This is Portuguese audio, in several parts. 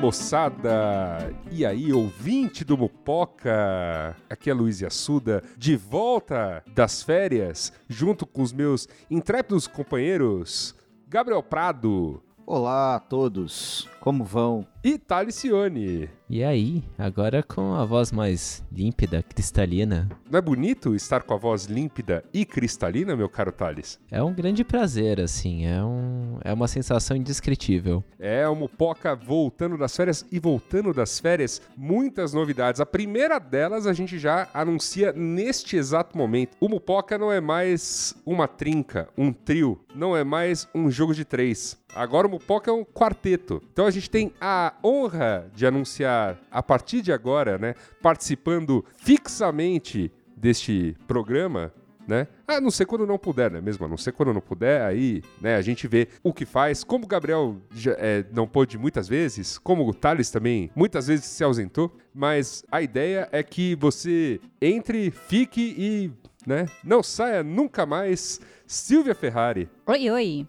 moçada? E aí, ouvinte do Mupoca? Aqui é Luiz Assuda, de volta das férias, junto com os meus intrépidos companheiros Gabriel Prado Olá a todos, como vão? E Talicione. E aí, agora com a voz mais límpida, cristalina, Não é bonito estar com a voz límpida e cristalina, meu caro Thales? é um grande prazer, assim, é, um, é uma sensação indescritível. É, o Mupoca voltando das férias e voltando das férias, muitas novidades. A primeira delas a gente já anuncia neste exato momento. O Mupoca não é mais uma trinca, um trio, não é mais um jogo de três. Agora o Mupoca é um quarteto. Então a gente tem a honra de anunciar a partir de agora, né, participando fixamente deste programa, né? A não ser quando não puder, né? Mesmo a não ser quando não puder, aí, né? A gente vê o que faz. Como o Gabriel já, é, não pôde muitas vezes, como o Thales também muitas vezes se ausentou, mas a ideia é que você entre, fique e, né? Não saia nunca mais. Silvia Ferrari. Oi, oi.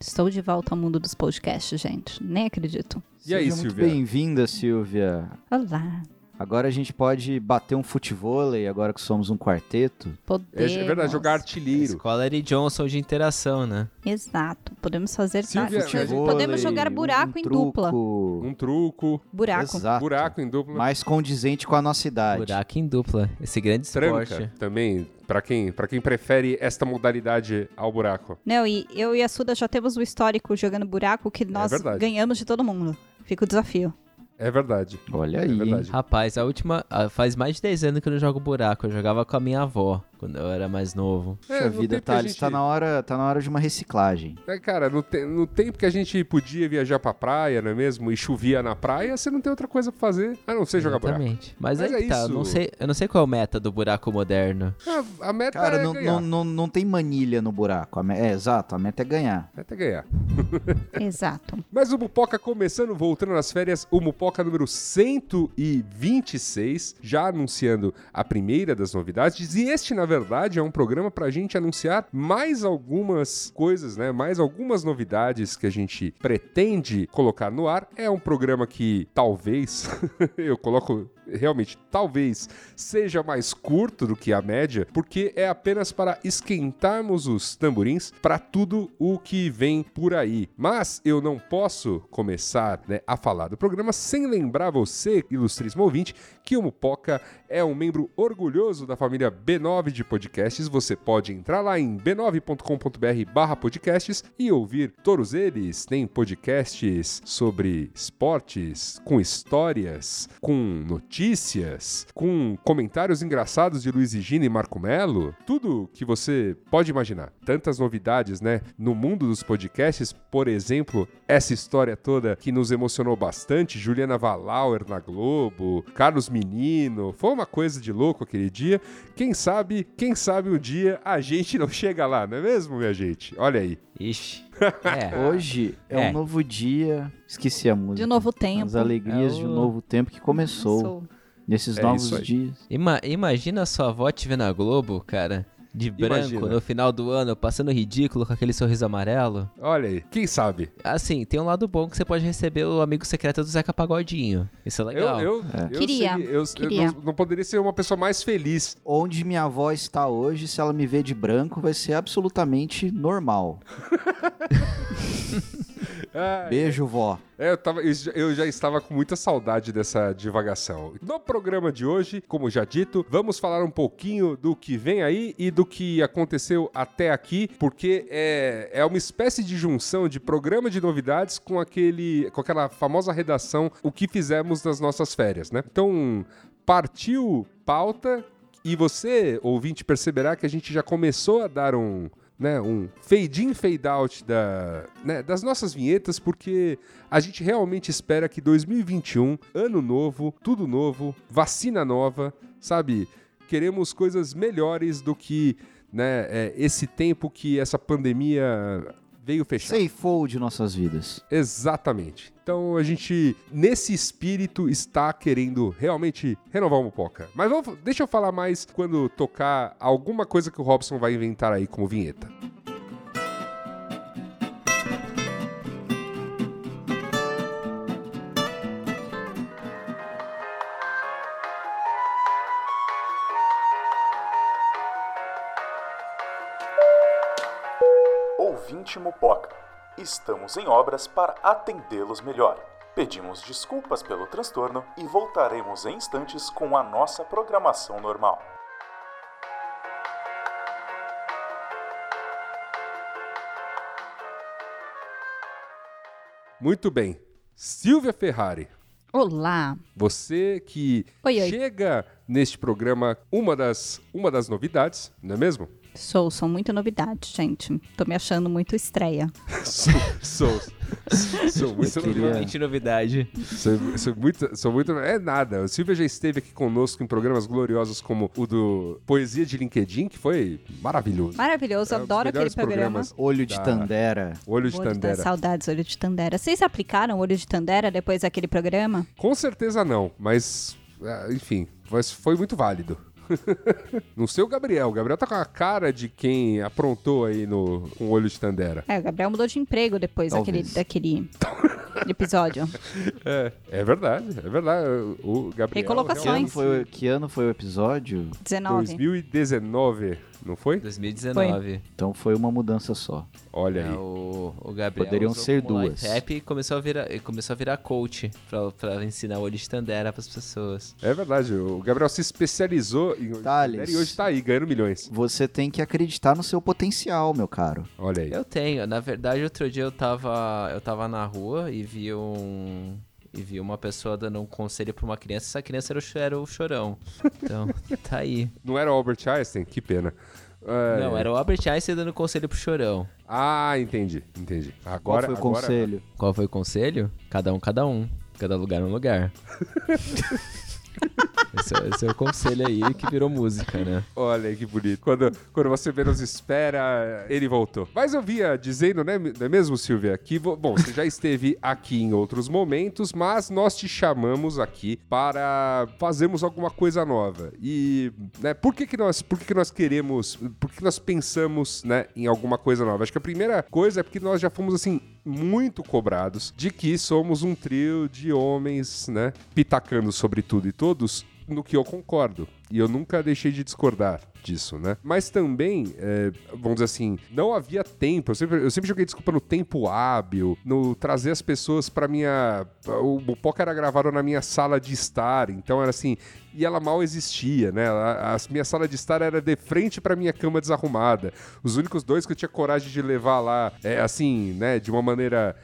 Estou de volta ao mundo dos podcasts, gente. Nem acredito. E aí, muito Silvia? bem-vinda, Silvia. Olá. Agora a gente pode bater um futevôlei, agora que somos um quarteto. É, Podemos. é verdade, jogar artilheiro. Escola Eric Johnson de interação, né? Exato. Podemos fazer. Silvia, tá? Futevôlei, Podemos jogar buraco um em dupla. truco. Um truco, Buraco. Exato. buraco em dupla. Mais condizente com a nossa idade. Buraco em dupla, esse grande Tranca esporte. também, pra quem, pra quem prefere esta modalidade ao buraco. Não, e eu e a Suda já temos o histórico jogando buraco que nós verdade. ganhamos de todo mundo. Fica o desafio. É verdade. Olha É aí. verdade. Rapaz, a última. Faz mais de 10 anos que eu não jogo buraco. Eu jogava com a minha avó quando eu era mais novo. É, Puxa vida, a Thales, gente- tá, na hora, tá na hora de uma reciclagem. É, cara, no, te- no tempo que a gente podia viajar pra praia, não é mesmo? E chovia na praia, você não tem outra coisa pra fazer a não ser jogar buraco. Exatamente. Mas, Mas aí é que tá, eu isso. não, sei, eu não sei qual é o meta do buraco moderno. A, a meta Cara, é não, ganhar. não, não, não tem manilha no buraco. A me- É, exato, a meta é ganhar. A meta é ganhar. Exato. Mas o Mupoca começando, voltando nas férias, o Mupoca número 126, já anunciando a primeira das novidades. E este, na verdade, é um programa pra gente anunciar mais algumas coisas, né? Mais algumas novidades que a gente pretende colocar no ar. É um programa que talvez, eu coloco realmente, talvez seja mais curto do que a média, porque é apenas para esquentarmos os tamborins para tudo o que vem por aí. Mas eu não posso começar né, a falar do programa sem lembrar você, ilustríssimo ouvinte, que o Mupoca é um membro orgulhoso da família B9 de podcasts. Você pode entrar lá em b9.com.br barra podcasts e ouvir todos eles. Tem podcasts sobre esportes, com histórias, com notícias, com comentários engraçados de Luiz e Gina e Marco Melo. Tudo que você pode imaginar. Tantas novidades, né? No mundo dos podcasts, por exemplo, essa história toda que nos emocionou bastante, Juliana Valauer na Globo, Carlos Menino, foi uma coisa de louco aquele dia. Quem sabe, quem sabe um dia a gente não chega lá, não é mesmo, minha gente? Olha aí. Ixi. É. Hoje é, É. um novo dia. Esqueci a música. De novo tempo. As alegrias É de um o- novo tempo que começou. Sou. Nesses É novos dias. Ima- imagina sua avó te ver na Globo, cara. De branco, Imagina. no final do ano, passando ridículo com aquele sorriso amarelo. Olha aí, quem sabe? Assim, tem um lado bom que você pode receber o amigo secreto do Zeca Pagodinho. Isso é legal. Eu, eu, É. eu Queria, seria- eu- eu queria. não, não poderia ser uma pessoa mais feliz. Onde minha avó está hoje, se ela me ver de branco, vai ser absolutamente normal. Ah, Beijo, vó. É, eu, tava, eu já- eu já estava com muita saudade dessa divagação. No programa de hoje, como já dito, vamos falar um pouquinho do que vem aí e do que aconteceu até aqui, porque é, é uma espécie de junção de programa de novidades com aquele com aquela famosa redação O que fizemos nas nossas férias, né? Então, partiu pauta e você, ouvinte, perceberá que a gente já começou a dar um, né, um fade in, fade out da, né, das nossas vinhetas, porque a gente realmente espera que 2021, ano novo, tudo novo, vacina nova, sabe? Queremos coisas melhores do que né, é, esse tempo que essa pandemia veio fechar. Ceifou de nossas vidas. Exatamente. Então a gente, nesse espírito, está querendo realmente renovar o Mupoca. Mas vamos- deixa eu falar mais quando tocar alguma coisa que o Robson vai inventar aí como vinheta. Mupoca, estamos em obras para atendê-los melhor. Pedimos desculpas pelo transtorno e voltaremos em instantes com a nossa programação normal. Muito bem. Silvia Ferrari, Olá. você que Oi, oi. chega neste programa uma das, uma das novidades, não é mesmo? Sou, são muita novidade, gente. Tô me achando muito estreia. sou, sou, sou muito queria- novidade. Sou, sou muito, sou muito. É nada. O Silvia já esteve aqui conosco em programas gloriosos como o do Poesia de LinkedIn, que foi maravilhoso. Maravilhoso, É adoro aquele programa. programas Olho de da- Tandera. Olho de Olho da Tandera. saudades, olho de Tandera. Vocês aplicaram olho de Tandera depois daquele programa? Com certeza não, mas. é, Enfim, mas foi muito válido. Não sei o Gabriel. O Gabriel tá com a cara de quem aprontou aí no com o olho de Tandera. É, o Gabriel mudou de emprego depois daquele, Talvez. daquele episódio. É, é verdade, é verdade. O Gabriel. Que Recolocações. ano, foi, o- que ano foi o episódio? 19. 2019, não foi? 2019. Então foi uma mudança só. Olha É, aí. o, o Gabriel Poderiam usou ser duas. e começou a virar, e começou a virar coach pra, pra ensinar o olho de Tandera pras pessoas. É verdade, o Gabriel se especializou em Thales. Tandera e hoje tá aí, ganhando milhões. Você tem que acreditar no seu potencial, meu caro. Olha aí. Eu tenho. Na verdade, outro dia eu tava, eu tava na rua e vi um. E vi uma pessoa dando um conselho pra uma criança. Essa criança era o, era o chorão. Então, tá aí. Não era o Albert Einstein? Que pena. É, Não, era o Albert Einstein dando conselho pro chorão. Ah, entendi, entendi. Qual Agora, foi o agora- conselho? Qual foi o conselho? Cada um, cada um. Cada lugar, um lugar. esse, é, esse é o conselho aí que virou música, né? Olha que bonito. Quando, quando você menos espera, ele voltou. Mas eu via dizendo, né, não é mesmo, Silvia? Que, bom, você já esteve aqui em outros momentos, mas nós te chamamos aqui para fazermos alguma coisa nova. E, né, por que que nós, por que que nós queremos, por que que nós pensamos, né, em alguma coisa nova? Acho que a primeira coisa é porque nós já fomos, assim, muito cobrados de que somos um trio de homens, né, pitacando sobre tudo e todos, no que eu concordo. E eu nunca deixei de discordar disso, né? Mas também, é, vamos dizer assim, não havia tempo. Eu sempre, eu sempre joguei desculpa no tempo hábil, no trazer as pessoas pra minha. O, o era gravado na minha sala de estar, então era assim. E ela mal existia, né? A, a minha sala de estar era de frente pra minha cama desarrumada. Os únicos dois que eu tinha coragem de levar lá, é, assim, né? De uma maneira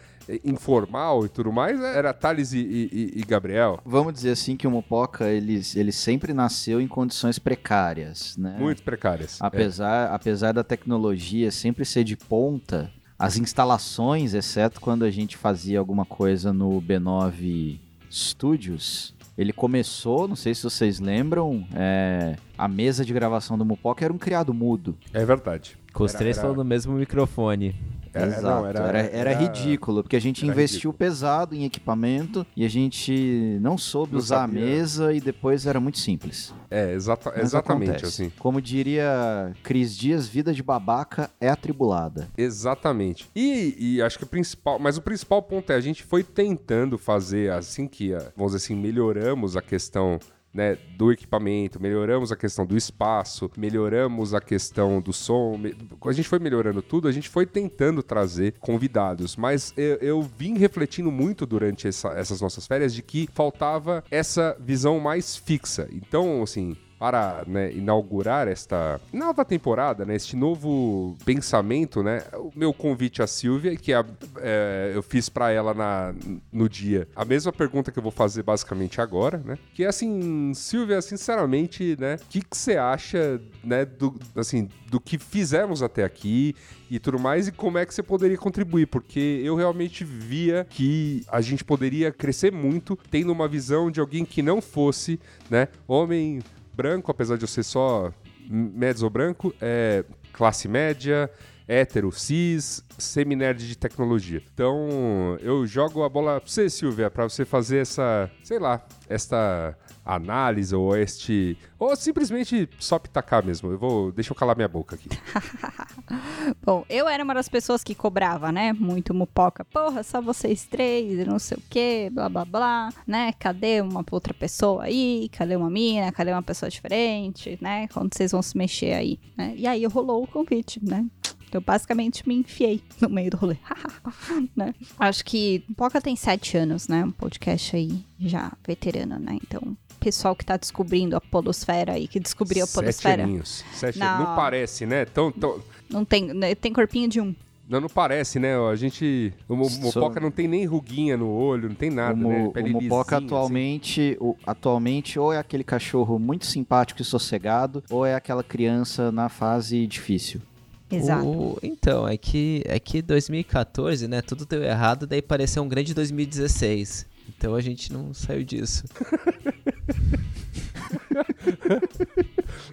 informal e tudo mais, era Thales e, e- e Gabriel. Vamos dizer assim que o Mupoca, ele, ele sempre nasceu em condições precárias, né? Muito precárias. Apesar, apesar da tecnologia sempre ser de ponta, as instalações, exceto quando a gente fazia alguma coisa no B9 Studios, ele começou, não sei se vocês lembram, é, a mesa de gravação do Mupoca era um criado mudo. É, é verdade. Com os Era- três era- falando no mesmo microfone. Era- Exato. não, era, era- era, era- ridículo, porque a gente investiu ridículo. pesado em equipamento e a gente não soube Não usar sabia. a mesa e depois era muito simples. É, exata- Mas exatamente acontece. assim. Como diria Cris Dias, vida de babaca é atribulada. Exatamente. E, e acho que o principal, mas o principal ponto é a gente foi tentando fazer assim que, vamos dizer assim, melhoramos a questão né, do equipamento, melhoramos a questão do espaço, melhoramos a questão do som. a gente foi melhorando tudo, a gente foi tentando trazer convidados. Mas eu, eu vim refletindo muito durante essa- essas nossas férias de que faltava essa visão mais fixa. Então, assim, para né, inaugurar esta nova temporada, né, este novo pensamento, né, o meu convite à Silvia, que a- é, eu fiz para ela na, no dia, a mesma pergunta que eu vou fazer basicamente agora, né, que é assim, Silvia, sinceramente, né, o que que você acha, né, do, assim, do que fizemos até aqui e tudo mais, e como é que você poderia contribuir, porque eu realmente via que a gente poderia crescer muito tendo uma visão de alguém que não fosse, né, homem branco, apesar de eu ser só médio branco, é classe média, hétero, cis, semi-nerd de tecnologia. Então, eu jogo a bola pra você, Silvia, pra você fazer essa, sei lá, esta análise ou este... Ou simplesmente só pitacar mesmo. Eu vou... Deixa eu calar minha boca aqui. Bom, eu era uma das pessoas que cobrava, né? Muito mupoca. Porra, só vocês três não sei o que, blá blá blá, né? Cadê uma outra pessoa aí? Cadê uma mina? Cadê uma pessoa diferente, né? Quando vocês vão se mexer aí, né? E aí rolou o convite, né? Eu basicamente me enfiei no meio do rolê. né? Acho que Poca tem sete anos, né? Um podcast aí já veterano, né? Então, pessoal que tá descobrindo a podosfera aí, que descobriu a Sete podosfera. aninhos. Sete Não. Não parece, né? Tão, tão... Não tem, né, tem corpinho de um. Não, não parece, né? A gente... O Mopoca não tem nem ruguinha no olho, não tem nada, o, né? o Pele Mopoca lisinha, atualmente, o- atualmente ou é aquele cachorro muito simpático e sossegado, ou é aquela criança na fase difícil. Exato. O- então, é que, é que 2014, né? Tudo deu errado, daí pareceu um grande 2016. Então a gente não saiu disso.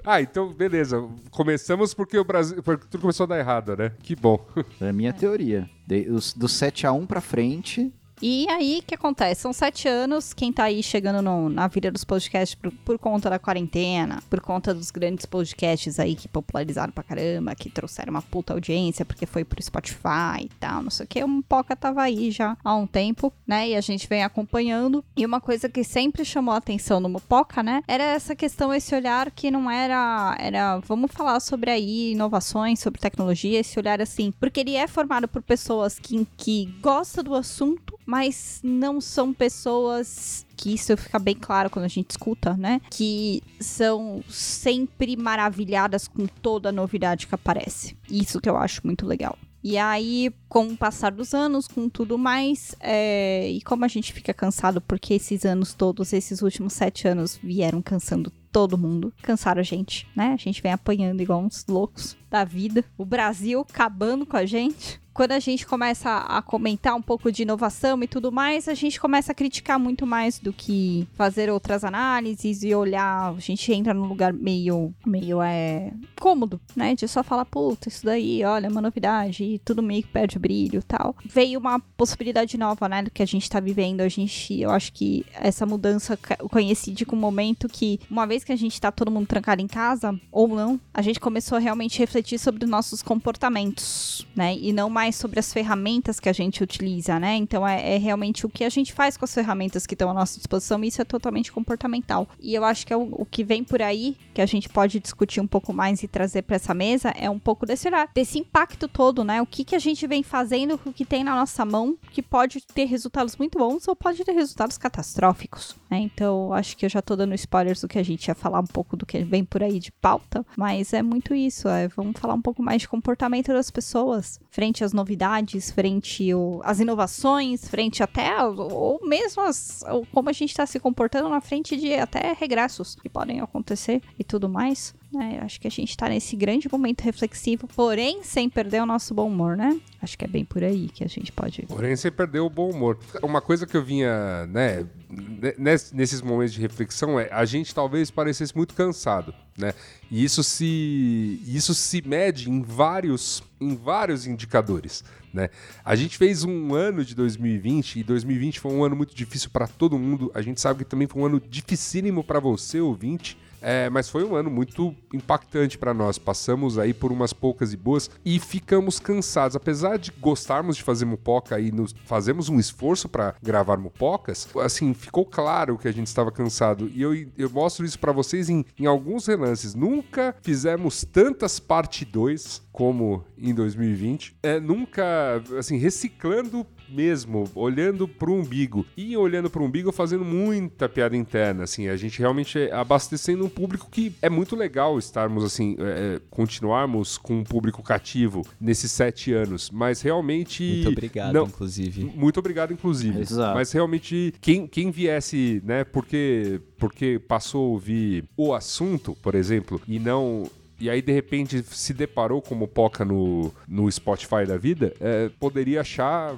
Ah, então beleza. Começamos porque o Brasil, porque tudo começou a dar errado, né? Que bom. É a minha teoria. De- os- do 7 a 1 pra frente, E aí, o que acontece? São sete anos, quem tá aí chegando no- na vida dos podcasts por, por conta da quarentena, por conta dos grandes podcasts aí que popularizaram pra caramba, que trouxeram uma puta audiência, porque foi pro Spotify e tal, não sei o que, o Mopoca tava aí já há um tempo, né? E a gente vem acompanhando. E uma coisa que sempre chamou a atenção no Mopoca, né? Era essa questão, esse olhar que não era, era, vamos falar sobre aí inovações, sobre tecnologia, esse olhar assim, porque ele é formado por pessoas que, que gostam do assunto, mas não são pessoas que isso fica bem claro quando a gente escuta, né? Que são sempre maravilhadas com toda a novidade que aparece. Isso que eu acho muito legal. E aí, com o passar dos anos, com tudo mais, é, e como a gente fica cansado, porque esses anos todos, esses últimos sete anos, vieram cansando todo mundo, cansaram a gente, né? A gente vem apanhando igual uns loucos da vida. O Brasil acabando com a gente. Quando a gente começa a comentar um pouco de inovação e tudo mais, a gente começa a criticar muito mais do que fazer outras análises e olhar. A gente entra num lugar meio, meio é, cômodo, né? De só falar, puta, isso daí, olha, é uma novidade e tudo meio que perde o brilho tal. Veio uma possibilidade nova, né? Do que a gente tá vivendo. A gente, eu acho que essa mudança coincide com um momento que, uma vez que a gente tá todo mundo trancado em casa, ou não, a gente começou a realmente refletir sobre os nossos comportamentos, né? E não mais sobre as ferramentas que a gente utiliza, né? Então é, é realmente o que a gente faz com as ferramentas que estão à nossa disposição, e isso é totalmente comportamental. E eu acho que é o, o que vem por aí, que a gente pode discutir um pouco mais e trazer para essa mesa, é um pouco desse olhar, desse impacto todo, né? O que, que a gente vem fazendo, o que tem na nossa mão, que pode ter resultados muito bons ou pode ter resultados catastróficos, né? Então, acho que eu já tô dando spoilers do que a gente ia falar um pouco do que vem por aí de pauta, mas é muito isso, é, vamos falar um pouco mais de comportamento das pessoas frente às novidades, frente ao- às inovações, frente até ou mesmo as, ou como a gente está se comportando na frente de até regressos que podem acontecer e tudo mais. Né? acho que a gente tá nesse grande momento reflexivo, porém sem perder o nosso bom humor, né? Acho que é bem por aí que a gente pode. Porém, você perdeu o bom humor. Uma coisa que eu vinha, né, ne- nes- nesses momentos de reflexão é a gente talvez parecesse muito cansado, né? E isso se isso se mede em vários em vários indicadores, né? A gente fez um ano de 2020 e 2020 foi um ano muito difícil para todo mundo. A gente sabe que também foi um ano dificílimo para você, ouvinte. É, mas foi um ano muito impactante para nós. Passamos aí por umas poucas e boas e ficamos cansados. Apesar de gostarmos de fazer mupoca e nos fazemos um esforço para gravar mupocas, assim, ficou claro que a gente estava cansado. E eu, eu mostro isso para vocês em, em alguns relances. Nunca fizemos tantas parte 2 como em 2020. É, nunca, assim, reciclando mesmo, olhando pro umbigo. E olhando pro umbigo fazendo muita piada interna, assim, a gente realmente é abastecendo um público que é muito legal estarmos, assim, é, é, continuarmos com um público cativo nesses sete anos, mas realmente... Muito obrigado, não, inclusive. Muito obrigado, inclusive. Exato. Mas realmente, quem, quem viesse, né, porque, porque passou a ouvir o assunto, por exemplo, e não e aí de repente se deparou como Poca no, no Spotify da vida, é, poderia achar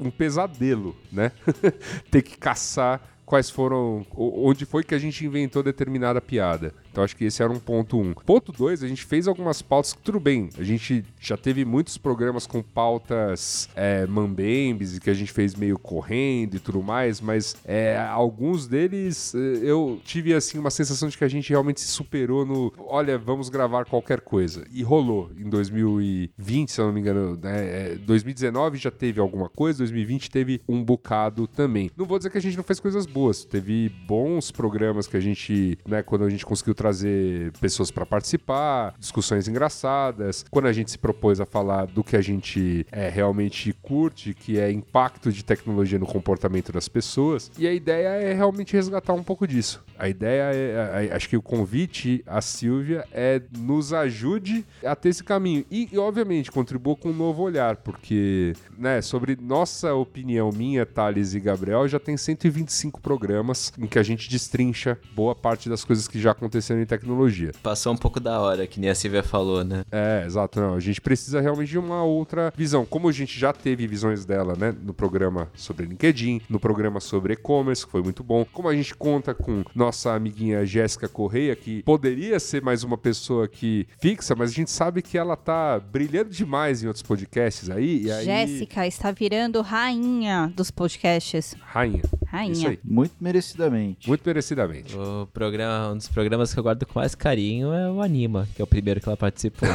um pesadelo, né? Ter que caçar quais foram. onde foi que a gente inventou determinada piada. Então acho que esse era um ponto um. Ponto dois, a gente fez algumas pautas que tudo bem. A gente já teve muitos programas com pautas é, mambembes que a gente fez meio correndo e tudo mais, mas é, alguns deles é, eu tive assim uma sensação de que a gente realmente se superou no. Olha, vamos gravar qualquer coisa. E rolou em 2020, se eu não me engano. Né, 2019 é, já teve alguma coisa, 2020 teve um bocado também. Não vou dizer que a gente não fez coisas boas. Teve bons programas que a gente, né, quando a gente conseguiu trazer pessoas para participar, discussões engraçadas. Quando a gente se propôs a falar do que a gente é, realmente curte, que é impacto de tecnologia no comportamento das pessoas. E a ideia é realmente resgatar um pouco disso. A ideia é, acho que o convite à Silvia é nos ajude a ter esse caminho. E, e obviamente, contribua com um novo olhar, porque, né, sobre nossa opinião, minha, Thales e Gabriel, já tem 125 programas em que a gente destrincha boa parte das coisas que já aconteceram acontecendo em tecnologia. Passou um pouco da hora, que nem a Silvia falou, né? É, exato. Não, a gente precisa realmente de uma outra visão. Como a gente já teve visões dela, né? No programa sobre LinkedIn, no programa sobre e-commerce, que foi muito bom. Como a gente conta com nossa amiguinha Jéssica Correia, que poderia ser mais uma pessoa que fixa, mas a gente sabe que ela tá brilhando demais em outros podcasts aí. E aí... Jéssica está virando rainha dos podcasts. Rainha. Rainha. Isso aí. Muito merecidamente. Muito merecidamente. O programa, um dos programas que eu guardo com mais carinho é o Anima, que é o primeiro que ela participou.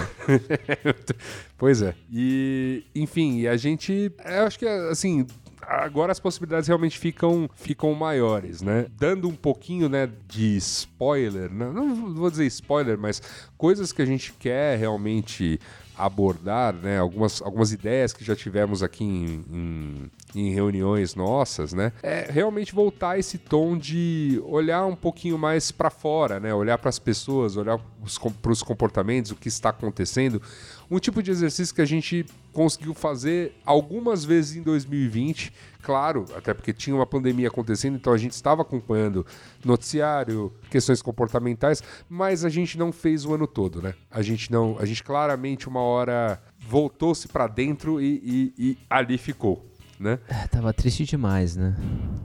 pois é. E, enfim, a gente. Eu acho que, assim, agora as possibilidades realmente ficam, ficam maiores, né? Dando um pouquinho, né, de spoiler, não, não vou dizer spoiler, mas coisas que a gente quer realmente abordar, né, algumas, algumas ideias que já tivemos aqui em, em, em, reuniões nossas, né, é realmente voltar esse tom de olhar um pouquinho mais para fora, né, olhar para as pessoas, olhar para os comportamentos, o que está acontecendo, um tipo de exercício que a gente conseguiu fazer algumas vezes em 2020, claro, até porque tinha uma pandemia acontecendo, então a gente estava acompanhando noticiário, questões comportamentais, mas a gente não fez o ano todo, né? A gente não, a gente claramente uma hora voltou-se para dentro e, e, e ali ficou né? É, tava triste demais, né?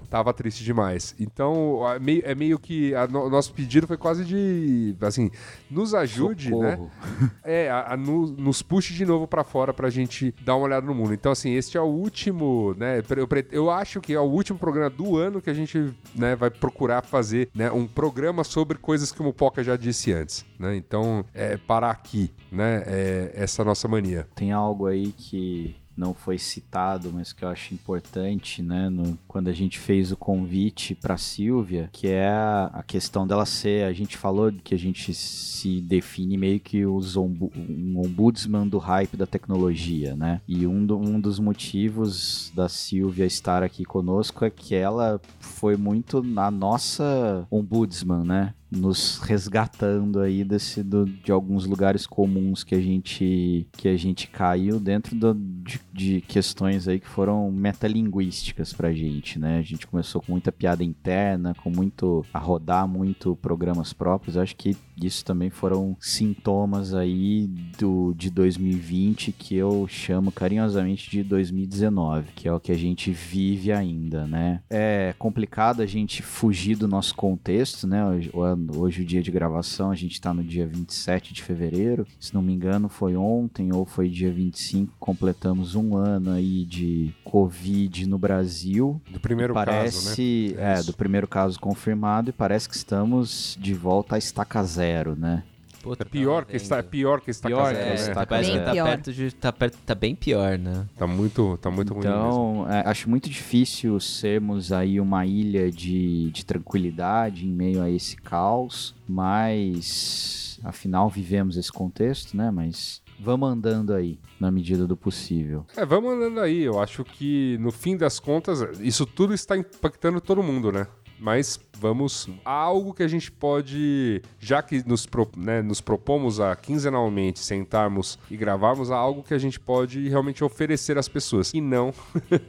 Tava triste demais. Então, é meio, é meio que. O nosso pedido foi quase de. Assim, nos ajude, né? Socorro. né? É, a, a, no, nos puxe de novo para fora pra gente dar uma olhada no mundo. Então, assim, este é o último, né? Eu, eu acho que é o último programa do ano que a gente né, vai procurar fazer né, um programa sobre coisas que o Mupoca já disse antes, né? Então, é parar aqui, né? É essa nossa mania. Tem algo aí que não foi citado, mas que eu acho importante, né, no, quando a gente fez o convite para Silvia, que é a, a, questão dela ser, a gente falou que a gente se define meio que os ombu, um ombudsman do hype da tecnologia, né? E um, do, um dos motivos da Silvia estar aqui conosco é que ela foi muito na nossa ombudsman, né? Nos resgatando aí desse do, de alguns lugares comuns que a gente que a gente caiu dentro do, de, de, questões aí que foram metalinguísticas pra gente, né? A gente começou com muita piada interna, com muito a rodar muito programas próprios. Acho que isso também foram sintomas aí do de 2020 que eu chamo carinhosamente de 2019, que é o que a gente vive ainda, né? É complicado a gente fugir do nosso contexto, né? O hoje o dia de gravação, a gente está no dia 27 de fevereiro. Se não me engano, foi ontem ou foi dia 25, completamos um ano aí de Covid no Brasil. Do primeiro parece, caso, né? É, do primeiro caso confirmado e parece que estamos de volta à estaca zero, né? Puta, É pior que está, é pior que está Pior casado, É, né? está parece que Bem tá pior. perto de. Tá, perto, tá bem pior, né? Tá muito, tá muito ruim mesmo. Então, é, acho muito difícil sermos aí uma ilha de, de tranquilidade em meio a esse caos, mas afinal vivemos esse contexto, né? Mas vamos andando aí, na medida do possível. É, vamos andando aí. Eu acho que, no fim das contas, isso tudo está impactando todo mundo, né? Mas vamos a algo que a gente pode, já que nos, né, nos propomos a quinzenalmente sentarmos e gravarmos, a algo que a gente pode realmente oferecer às pessoas e não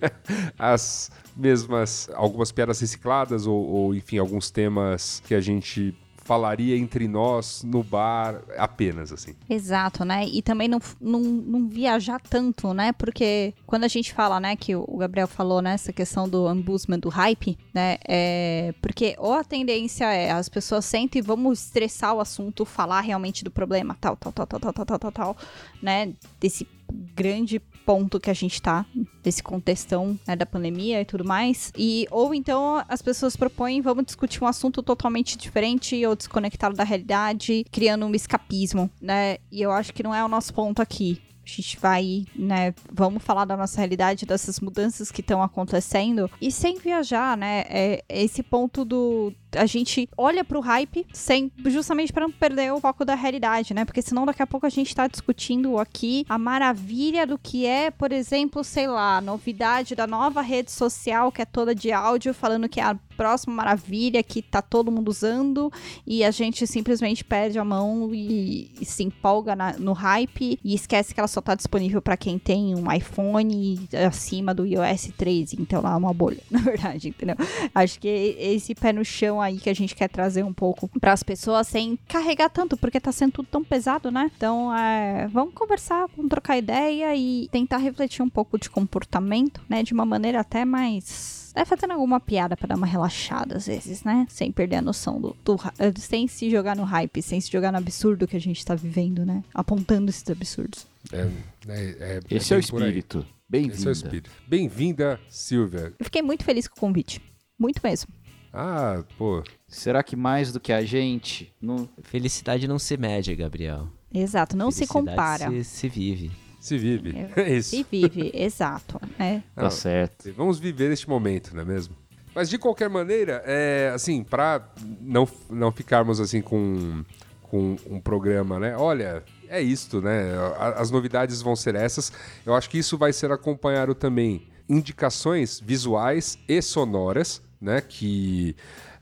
as mesmas, algumas piadas recicladas ou, ou, enfim, alguns temas que a gente falaria entre nós no bar apenas, assim. Exato, né? E também não, não, não viajar tanto, né? Porque quando a gente fala, né, que o Gabriel falou, né, essa questão do ambusman, do hype, né? É, porque ou a tendência é as pessoas sentem e vamos estressar o assunto, falar realmente do problema, tal, tal, tal, tal, tal, tal, tal, tal, tal né? Desse grande ponto que a gente tá, desse contextão né, da pandemia e tudo mais. E ou então as pessoas propõem, vamos discutir um assunto totalmente diferente ou desconectado da realidade, criando um escapismo, né? E eu acho que não é o nosso ponto aqui. A gente vai, né? Vamos falar da nossa realidade, dessas mudanças que estão acontecendo. E sem viajar, né? É esse ponto do. A gente olha pro hype sem, justamente para não perder o foco da realidade, né? Porque senão daqui a pouco a gente tá discutindo aqui a maravilha do que é, por exemplo, sei lá, novidade da nova rede social que é toda de áudio, falando que é a próxima maravilha que tá todo mundo usando e a gente simplesmente perde a mão e, e se empolga na- no hype e esquece que ela só tá disponível para quem tem um iPhone acima do iOS 13, então lá é uma bolha, na verdade, entendeu? Acho que esse pé no chão aí que a gente quer trazer um pouco para as pessoas sem carregar tanto, porque tá sendo tudo tão pesado, né? Então, é, vamos conversar, vamos trocar ideia e tentar refletir um pouco de comportamento, né, de uma maneira até mais é fazendo alguma piada pra dar uma relaxada às vezes, né? Sem perder a noção do, do eh, sem se jogar no hype, sem se jogar no absurdo que a gente tá vivendo, né? Apontando esses absurdos. É, é, é, Esse é, o espírito. Esse é o Bem-vinda. espírito. Bem-vinda, Silvia. Eu fiquei muito feliz com o convite. Muito mesmo. Ah, pô. Será que mais do que a gente? Não... Felicidade não se mede, Gabriel. Exato, não se Felicidade compara. Se, se vive. Se vive. É, É isso. Se vive, exato. É. Tá Não, certo. Vamos viver este momento, não é mesmo? Mas de qualquer maneira, é, assim, para não, não ficarmos assim com, com um programa, né? Olha, é isto, né? As novidades vão ser essas. Eu acho que isso vai ser acompanhado também indicações visuais e sonoras, né? Que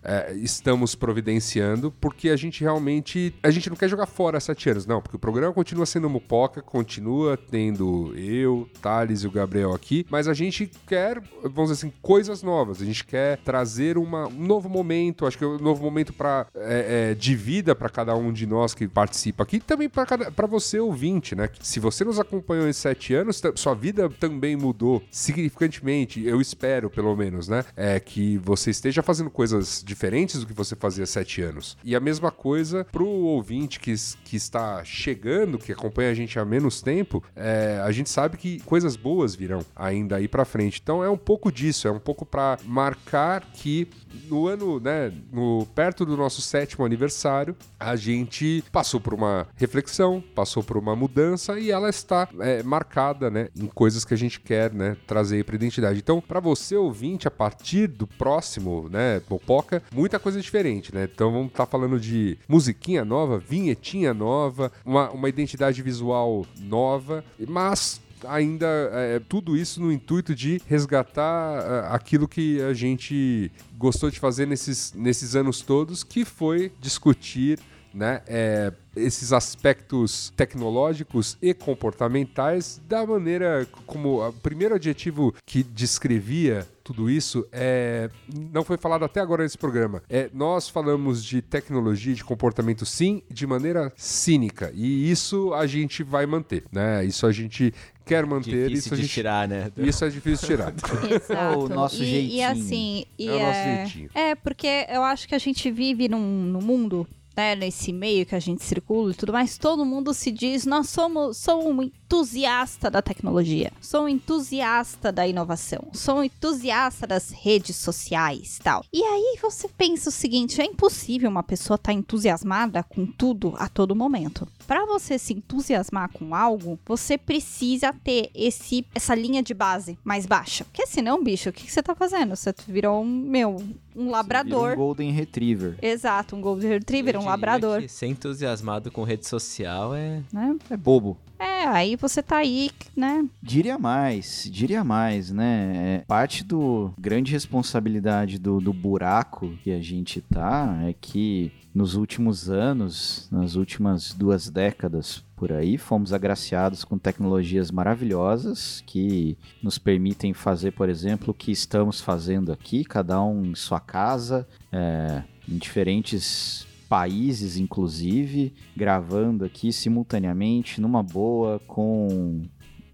é, estamos providenciando, porque a gente realmente. A gente não quer jogar fora sete anos, não, porque o programa continua sendo Mupoca, continua tendo eu, Thales e o Gabriel aqui, mas a gente quer, vamos dizer assim, coisas novas. A gente quer trazer uma, um novo momento, acho que é um novo momento pra, é, é, de vida para cada um de nós que participa aqui, e também para você, ouvinte, né? Se você nos acompanhou em sete anos, sua vida também mudou significantemente, eu espero, pelo menos, né? É que você esteja fazendo coisas diferentes do que você fazia sete anos. E a mesma coisa pro ouvinte que, que está chegando, que acompanha a gente há menos tempo, é, a gente sabe que coisas boas virão ainda aí pra frente. Então é um pouco disso, é um pouco pra marcar que no ano, né, no perto do nosso sétimo aniversário, a gente passou por uma reflexão, passou por uma mudança e ela está é, marcada, né, em coisas que a gente quer, né, trazer para identidade. Então, para você ouvinte, a partir do próximo, né, Popoca, muita coisa diferente, né? Então vamos estar falando de musiquinha nova, vinhetinha nova, uma, uma identidade visual nova, mas ainda é, tudo isso no intuito de resgatar é, aquilo que a gente gostou de fazer nesses, nesses anos todos, que foi discutir né, é, esses aspectos tecnológicos e comportamentais da maneira como o primeiro adjetivo que descrevia tudo isso é não foi falado até agora nesse programa. É nós falamos de tecnologia, de comportamento sim, de maneira cínica e isso a gente vai manter, né? Isso a gente quer manter, Difícil isso a gente tirar, né? Isso é difícil de tirar. Exato. o nosso e, E jeitinho. assim, e É o nosso jeitinho. É, porque eu acho que a gente vive num, num mundo, né, nesse meio que a gente circula e tudo mais, todo mundo se diz, nós somos, sou um entusiasta da tecnologia, sou um entusiasta da inovação, sou um entusiasta das redes sociais e tal. E aí você pensa o seguinte, é impossível uma pessoa estar entusiasmada com tudo a todo momento. Para você se entusiasmar com algo, você precisa ter esse essa linha de base mais baixa. Porque senão, bicho, o que, que você tá fazendo? Você virou um, meu, um Vira labrador. Um Golden Retriever. Exato, um Golden Retriever, um labrador, ser entusiasmado com rede social é. né? É bobo. É, aí você tá aí, né? Diria mais, diria mais, né? É, parte do grande responsabilidade do, do buraco que a gente tá é que nos últimos anos, nas últimas duas décadas por aí, fomos agraciados com tecnologias maravilhosas que nos permitem fazer, por exemplo, o que estamos fazendo aqui, cada um em sua casa, é, em diferentes países, inclusive, gravando aqui simultaneamente, numa boa, com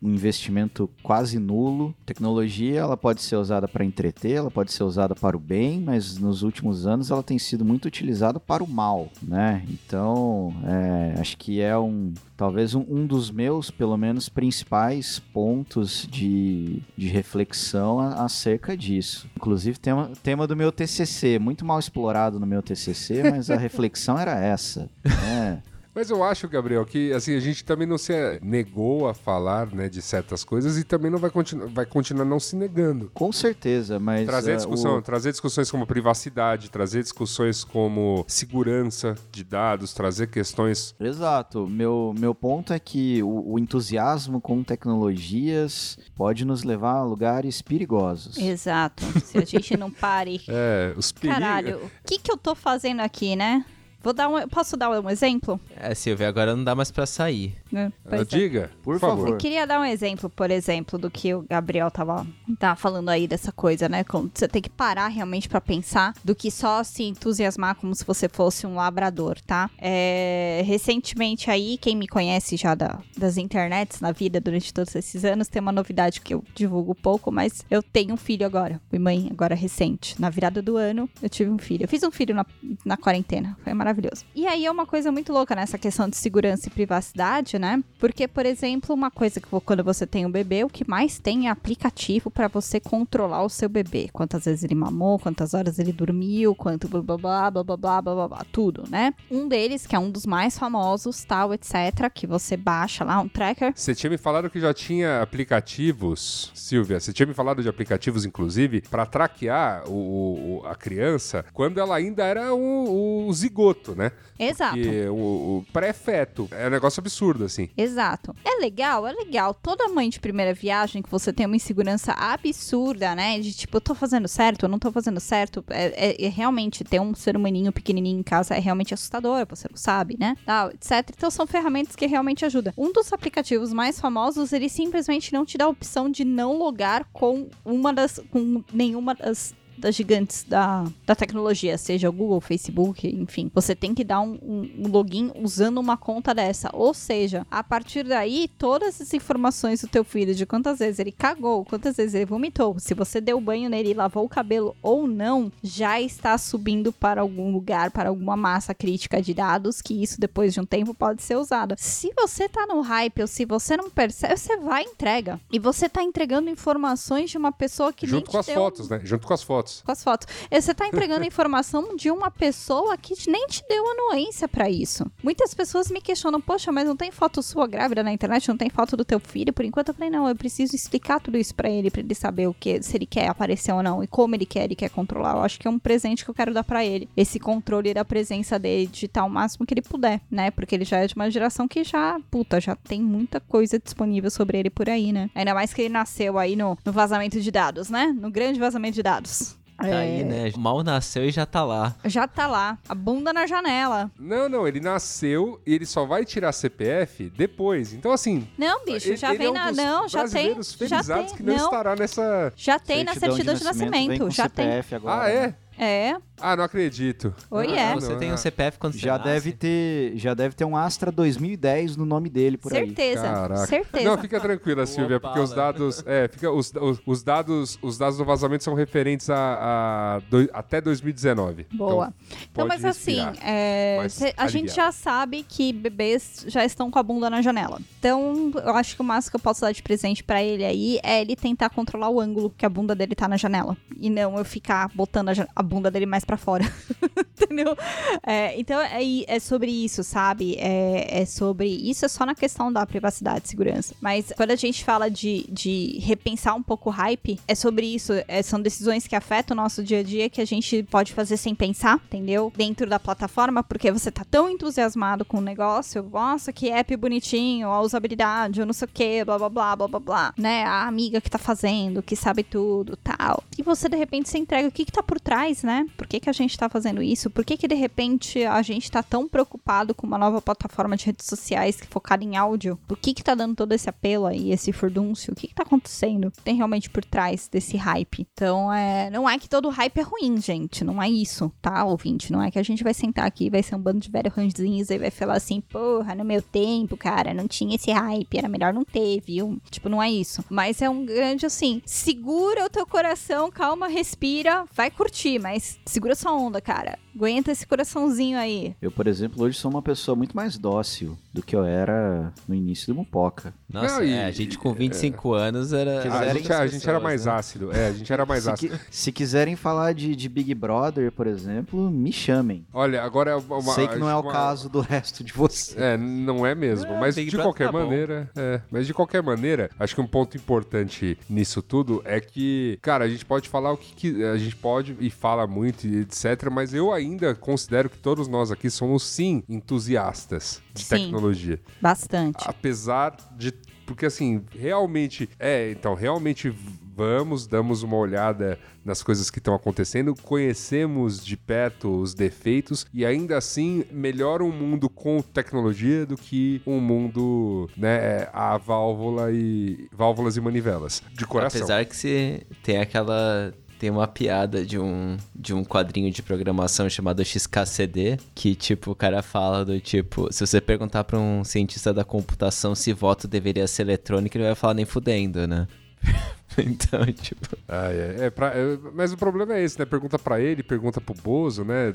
um investimento quase nulo. Tecnologia, ela pode ser usada para entreter, ela pode ser usada para o bem, mas nos últimos anos ela tem sido muito utilizada para o mal, né? Então, é, acho que é um talvez um, um dos meus, pelo menos, principais pontos de, de reflexão a- acerca disso. Inclusive, tema, tema do meu TCC, muito mal explorado no meu TCC, mas a reflexão era essa, né? Mas eu acho, Gabriel, que assim, a gente também não se negou a falar né, de certas coisas e também não vai, continu vai continuar não se negando. Com certeza, mas... Trazer ah, discussão, o- trazer discussões como privacidade, trazer discussões como segurança de dados, trazer questões. Exato. Meu, meu ponto é que o, o entusiasmo com tecnologias pode nos levar a lugares perigosos. Exato. Se a gente não pare. É, os perigos. Caralho, o que que eu tô fazendo aqui, né? Vou dar um, posso dar um exemplo? É, Silvia, agora não dá mais pra sair. Né? É. diga, Por favor. Eu queria dar um exemplo, por exemplo, do que o Gabriel tava, tava falando aí dessa coisa, né? Como você tem que parar realmente pra pensar do que só se entusiasmar como se você fosse um labrador, tá? É, recentemente aí, quem me conhece já da- das internets na vida durante todos esses anos, tem uma novidade que eu divulgo pouco, mas eu tenho um filho agora. Fui mãe agora recente. Na virada do ano, eu tive um filho. Eu fiz um filho na, na quarentena. Foi maravilhoso maravilhoso. E aí é uma coisa muito louca nessa questão de segurança e privacidade, né? Porque, por exemplo, uma coisa que quando você tem um bebê, o que mais tem é aplicativo para você controlar o seu bebê. Quantas vezes ele mamou, quantas horas ele dormiu, quanto blá blá blá blá blá blá blá, blá tudo, né? Um deles, que é um dos mais famosos, tal, etc., que você baixa lá, um tracker. Você tinha me falado que já tinha aplicativos, Silvia, você tinha me falado de aplicativos, inclusive, para traquear o, o, a criança quando ela ainda era o, o zigoto né? Exato. Porque o, o pré-feto é um negócio absurdo, assim. Exato. É legal, é legal. Toda mãe de primeira viagem que você tem uma insegurança absurda, né? De tipo, eu tô fazendo certo, eu não tô fazendo certo. É, é- é realmente ter um ser humaninho pequenininho em casa é realmente assustador, você não sabe, né? Tal, etc. Então são ferramentas que realmente ajudam. Um dos aplicativos mais famosos, ele simplesmente não te dá a opção de não logar com uma das. com nenhuma das das gigantes da, da tecnologia, seja o Google, Facebook, enfim. Você tem que dar um, um- um login usando uma conta dessa. Ou seja, a partir daí, todas as informações do teu filho, de quantas vezes ele cagou, quantas vezes ele vomitou, se você deu banho nele e lavou o cabelo ou não, já está subindo para algum lugar, para alguma massa crítica de dados, que isso depois de um tempo pode ser usada. Se você tá no hype ou se você não percebe, você vai e entrega. E você tá entregando informações de uma pessoa que Junto com as deu fotos, né? Junto com as fotos. Com as fotos. E Você tá entregando informação de uma pessoa que nem te deu anuência pra isso. Muitas pessoas me questionam, poxa, mas não tem foto sua grávida na internet, não tem foto do teu filho? Por enquanto eu falei, não, eu preciso explicar tudo isso pra ele, pra ele saber o que, se ele quer aparecer ou não, e como ele quer, ele quer controlar. Eu acho que é um presente que eu quero dar pra ele. Esse controle da presença dele digital o máximo que ele puder, né? Porque ele já é de uma geração que já, puta, já tem muita coisa disponível sobre ele por aí, né? Ainda mais que ele nasceu aí no, no vazamento de dados, né? No grande vazamento de dados. Tá É, aí, né? Mal nasceu e já tá lá. Já tá lá, a bunda na janela. Não, não, ele nasceu e ele só vai tirar CPF depois. Então, assim. Não, bicho, ele, já ele vem é um na. Não, já tem. Já tem. que não, Não, estará nessa. já tem na certidão de vem nascimento. com Já tem. CPF agora. Ah, é? É. Ah, não acredito. Oi, Ah, é. Você Não, tem um. CPF quando Já você deve nasce? ter, já deve ter um Astra 2010 no nome dele por aí. Certeza. Caraca. Certeza. Não, fica tranquila, Silvia, porque os dados, é, fica, os, os, os dados, os dados do vazamento são referentes a, a do- até 2019. Boa. Então, pode mas assim, respirar. é, Mais cê- a gente já sabe que bebês já estão com a bunda na janela. Então, eu acho que o máximo que eu posso dar de presente pra ele aí é ele tentar controlar o ângulo que a bunda dele tá na janela. E não eu ficar botando a, a bunda dele mais pra fora. Entendeu? É, então, é, é sobre isso, sabe? É, é sobre. Isso é só na questão da privacidade e segurança. Mas quando a gente fala de, de repensar um pouco o hype, é sobre isso. É, são decisões que afetam o nosso dia a dia que a gente pode fazer sem pensar, entendeu? Dentro da plataforma, porque você tá tão entusiasmado com o negócio. Nossa, que app bonitinho, a usabilidade, eu não sei o que, blá blá blá blá blá blá. Né? A amiga que tá fazendo, que sabe tudo, tal. E você de repente se entrega o que que tá por trás, né? Por que que a gente tá fazendo isso? Por que que de repente a gente tá tão preocupado com uma nova plataforma de redes sociais que focada em áudio? O que que tá dando todo esse apelo aí, esse furdúncio? O que que tá acontecendo? Tem realmente por trás desse hype. Então, é, não é que todo hype é ruim, gente. Não é isso, tá, ouvinte? Não é que a gente vai sentar aqui, vai ser um bando de velho ranzinhos e vai falar assim, porra, no meu tempo, cara, não tinha esse hype, era melhor não ter, viu? Tipo, não é isso. Mas é um grande, assim, segura o teu coração, calma, respira, vai curtir, mas segura sua onda, cara. Aguenta esse coraçãozinho aí. Eu, por exemplo, hoje sou uma pessoa muito mais dócil do que eu era no início do Mupoca. Nossa, Não, e- é, a gente com 25 anos era. A gente, a gente era mais né? ácido. É, a gente era mais Se, ácido. qui- se quiserem falar de, de Big Brother, por exemplo, me chamem. Olha, agora é uma. Sei que não é o uma- caso do resto de vocês. É, não é mesmo. É, mas Big de Brother qualquer tá maneira. É, mas de qualquer maneira, acho que um ponto importante nisso tudo é que, cara, a gente pode falar o que, que- a gente pode e fala muito e etc. Mas eu ainda considero que todos nós aqui somos sim entusiastas de Sim. tecnologia. Bastante. Apesar de. Porque assim, realmente. É, então, realmente vamos, damos uma olhada nas coisas que estão acontecendo, conhecemos de perto os defeitos e ainda assim melhora um mundo com tecnologia do que um mundo, né, a válvula e válvulas e manivelas. De coração. Apesar que se tem aquela. Tem uma piada de um, de um quadrinho de programação chamado XKCD, que, tipo, o cara fala do tipo, se você perguntar pra um cientista da computação se voto deveria ser eletrônico, ele vai falar nem fudendo, né? então, tipo. Ah, é, é pra- é, mas o problema é esse, né? Pergunta pra ele, pergunta pro Bozo, né?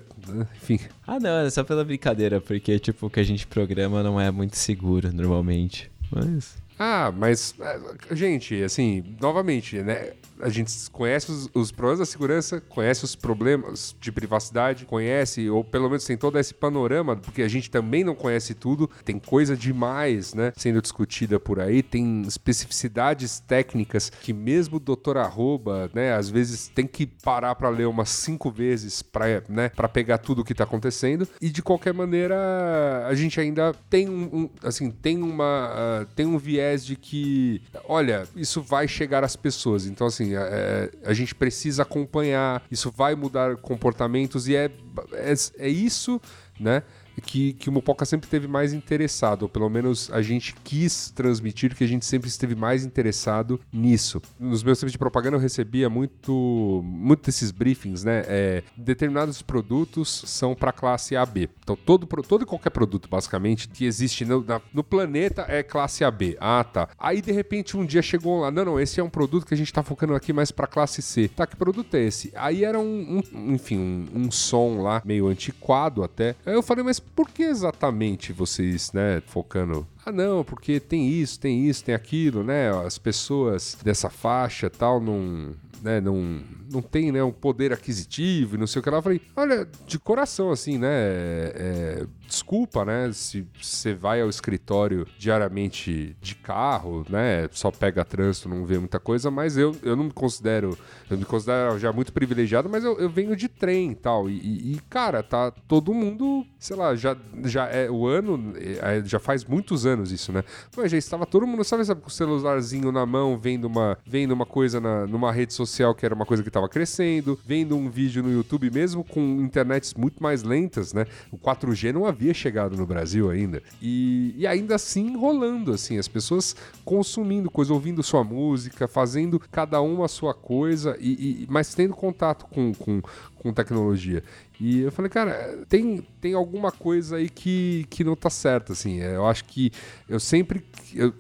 Enfim. Ah, não, é só pela brincadeira, porque, tipo, o que a gente programa não é muito seguro normalmente. Mas. Ah, mas, é, gente, assim, novamente, né? A gente conhece os, os problemas da segurança, conhece os problemas de privacidade, conhece, ou pelo menos tem todo esse panorama, porque a gente também não conhece tudo, tem coisa demais, né? Sendo discutida por aí, tem especificidades técnicas que mesmo o doutor Arroba, né? Às vezes tem que parar pra ler umas cinco vezes pra, né, pra pegar tudo o que tá acontecendo, e de qualquer maneira, a gente ainda tem um, um- assim, tem uma, ah, tem um viés de que, olha, isso vai chegar às pessoas, então assim, é, a gente precisa acompanhar, isso vai mudar comportamentos e é, é, é isso, né? Que, que o Mupoca sempre teve mais interessado, ou pelo menos a gente quis transmitir que a gente sempre esteve mais interessado nisso. Nos meus tempos de propaganda eu recebia muito, muito desses briefings, né? É, determinados produtos são para classe AB. Então todo, todo e qualquer produto, basicamente, que existe no, na- no planeta é classe AB. Ah, tá. Aí de repente um dia chegou lá, não, não, esse é um produto que a gente tá focando aqui mais para classe C. Tá, que produto é esse? Aí era um, um- enfim, um, um som lá meio antiquado até. Aí eu falei, mas por que exatamente vocês, né, focando ah, não, porque tem isso, tem isso, tem aquilo, né? As pessoas dessa faixa tal não, né, não, não tem né, um poder aquisitivo e não sei o que lá. Eu falei, olha, de coração, assim, né? é, desculpa, né? Se você vai ao escritório diariamente de carro, né? Só pega trânsito, não vê muita coisa, mas eu, eu não me considero, eu me considero já muito privilegiado, mas eu, eu venho de trem tal. E, e, e, cara, tá todo mundo, sei lá, já, já é o ano, é, já faz muitos anos isso, né? Mas já estava todo mundo, sabe, sabe, com o celularzinho na mão, vendo uma, vendo uma coisa na, numa rede social social, que era uma coisa que estava crescendo, vendo um vídeo no YouTube, mesmo com internets muito mais lentas, né? O 4G não havia chegado no Brasil ainda. E, e ainda assim rolando, assim, as pessoas consumindo coisa, ouvindo sua música, fazendo cada uma a sua coisa, e, e mas tendo contato com, com, com tecnologia. E eu falei, cara, tem, tem alguma coisa aí que, que não tá certa, assim. É, Eu acho que eu sempre. eu-